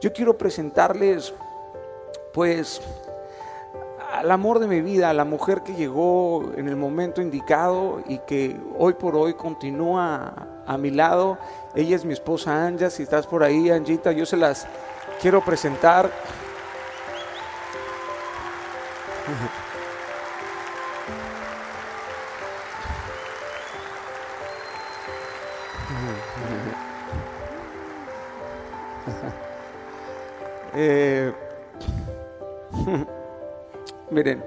Yo quiero presentarles, pues, al amor de mi vida, a la mujer que llegó en el momento indicado y que hoy por hoy continúa a mi lado. Ella es mi esposa Anja, si estás por ahí, Anjita, yo se las quiero presentar. Eh, miren,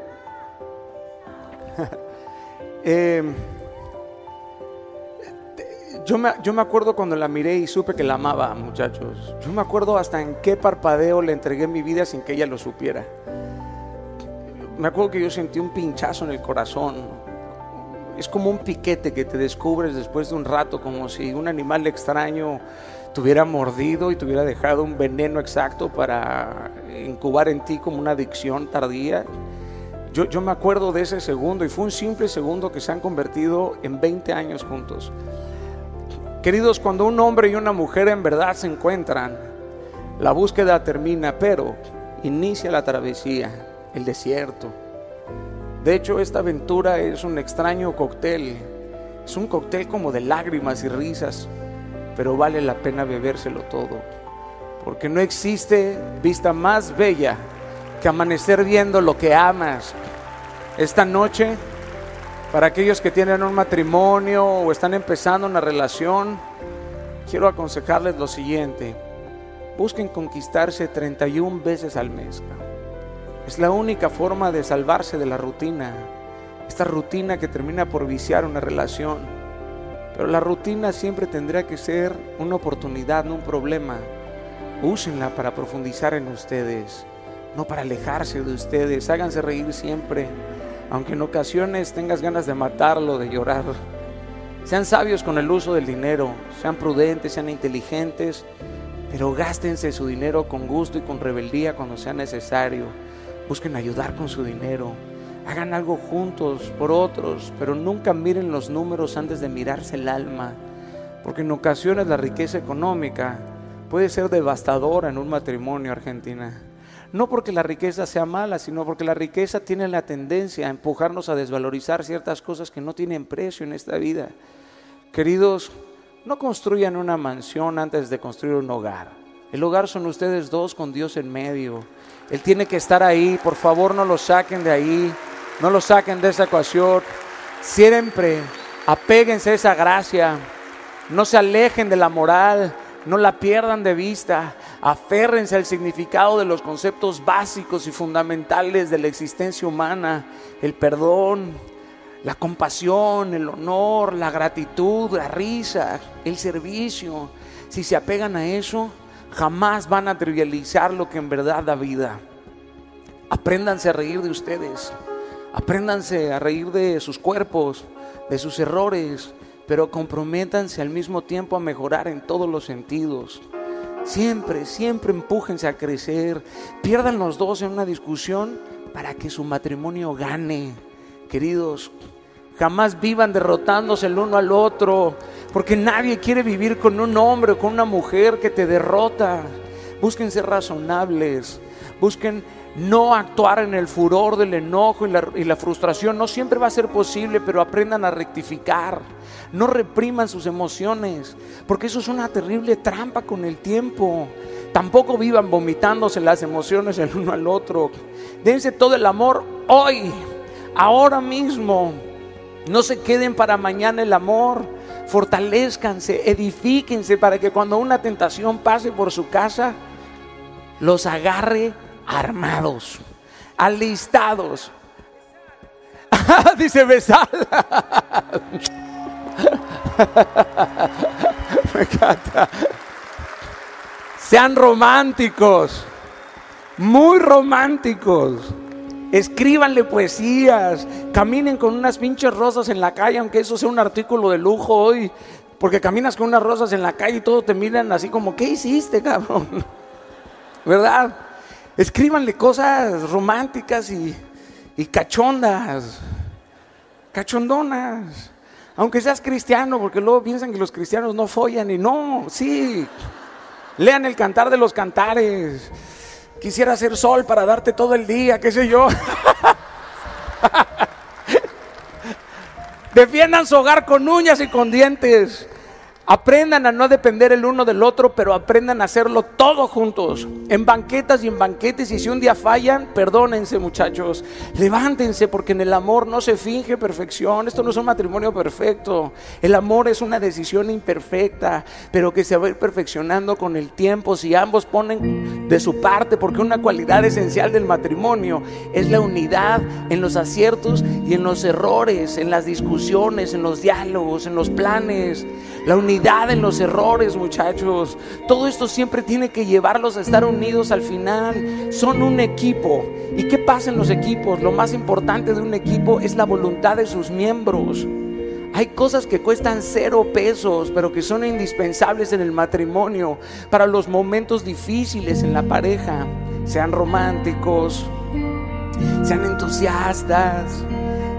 eh, yo, me, yo me acuerdo cuando la miré y supe que la amaba, muchachos. Yo me acuerdo hasta en qué parpadeo le entregué mi vida sin que ella lo supiera. Me acuerdo que yo sentí un pinchazo en el corazón. Es como un piquete que te descubres después de un rato, como si un animal extraño te hubiera mordido y te hubiera dejado un veneno exacto para incubar en ti como una adicción tardía. Yo, yo me acuerdo de ese segundo y fue un simple segundo que se han convertido en 20 años juntos. Queridos, cuando un hombre y una mujer en verdad se encuentran, la búsqueda termina, pero inicia la travesía, el desierto. De hecho, esta aventura es un extraño cóctel. Es un cóctel como de lágrimas y risas, pero vale la pena bebérselo todo. Porque no existe vista más bella que amanecer viendo lo que amas. Esta noche, para aquellos que tienen un matrimonio o están empezando una relación, quiero aconsejarles lo siguiente. Busquen conquistarse 31 veces al mes. Es la única forma de salvarse de la rutina. Esta rutina que termina por viciar una relación. Pero la rutina siempre tendría que ser una oportunidad, no un problema. Úsenla para profundizar en ustedes, no para alejarse de ustedes. Háganse reír siempre, aunque en ocasiones tengas ganas de matarlo, de llorar. Sean sabios con el uso del dinero, sean prudentes, sean inteligentes, pero gástense su dinero con gusto y con rebeldía cuando sea necesario. Busquen ayudar con su dinero. Hagan algo juntos por otros, pero nunca miren los números antes de mirarse el alma, porque en ocasiones la riqueza económica puede ser devastadora en un matrimonio argentina. No porque la riqueza sea mala, sino porque la riqueza tiene la tendencia a empujarnos a desvalorizar ciertas cosas que no tienen precio en esta vida. Queridos, no construyan una mansión antes de construir un hogar. El hogar son ustedes dos con Dios en medio. Él tiene que estar ahí. Por favor, no lo saquen de ahí. No lo saquen de esa ecuación. Siempre apéguense a esa gracia. No se alejen de la moral. No la pierdan de vista. Aférrense al significado de los conceptos básicos y fundamentales de la existencia humana. El perdón, la compasión, el honor, la gratitud, la risa, el servicio. Si se apegan a eso, jamás van a trivializar lo que en verdad da vida. Apréndanse a reír de ustedes. Apréndanse a reír de sus cuerpos, de sus errores, pero comprométanse al mismo tiempo a mejorar en todos los sentidos. Siempre, siempre empújense a crecer. Pierdan los dos en una discusión para que su matrimonio gane. Queridos, jamás vivan derrotándose el uno al otro, porque nadie quiere vivir con un hombre o con una mujer que te derrota. Busquen ser razonables, busquen no actuar en el furor del enojo y la, frustración. No siempre va a ser posible, pero aprendan a rectificar. No repriman sus emociones, porque eso es una terrible trampa con el tiempo. Tampoco vivan vomitándose las emociones el uno al otro. Dense todo el amor hoy, ahora mismo. No se queden para mañana el amor. Fortalezcanse, edifíquense para que cuando una tentación pase por su casa, los agarre armados, alistados. Dice besar. Me encanta. Sean románticos, muy románticos. Escríbanle poesías, caminen con unas pinches rosas en la calle, aunque eso sea un artículo de lujo hoy, porque caminas con unas rosas en la calle y todos te miran así como, ¿qué hiciste, cabrón? ¿Verdad? Escríbanle cosas románticas y, y cachondas, cachondonas. Aunque seas cristiano, porque luego piensan que los cristianos no follan y no, sí. Lean el cantar de los cantares. Quisiera ser sol para darte todo el día, qué sé yo. Defiendan su hogar con uñas y con dientes. Aprendan a no depender el uno del otro, pero aprendan a hacerlo todos juntos, en banquetas y en banquetes. Y si un día fallan, perdónense muchachos, levántense porque en el amor no se finge perfección. Esto no es un matrimonio perfecto. El amor es una decisión imperfecta, pero que se va a ir perfeccionando con el tiempo si ambos ponen de su parte, porque una cualidad esencial del matrimonio es la unidad en los aciertos y en los errores, en las discusiones, en los diálogos, en los planes. La en los errores, muchachos. Todo esto siempre tiene que llevarlos a estar unidos al final. Son un equipo. ¿Y qué pasa en los equipos? Lo más importante de un equipo es la voluntad de sus miembros. Hay cosas que cuestan cero pesos, pero que son indispensables en el matrimonio para los momentos difíciles en la pareja. Sean románticos, sean entusiastas,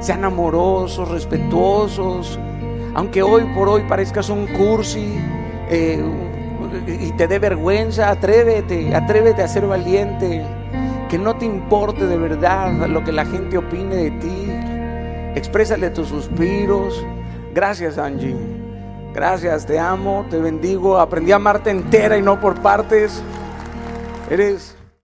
sean amorosos, respetuosos, aunque hoy por hoy parezcas un cursi eh, y te dé vergüenza, atrévete, atrévete a ser valiente. Que no te importe de verdad lo que la gente opine de ti. Exprésale tus suspiros. Gracias, Angie. Gracias, te amo, te bendigo. Aprendí a amarte entera y no por partes. Eres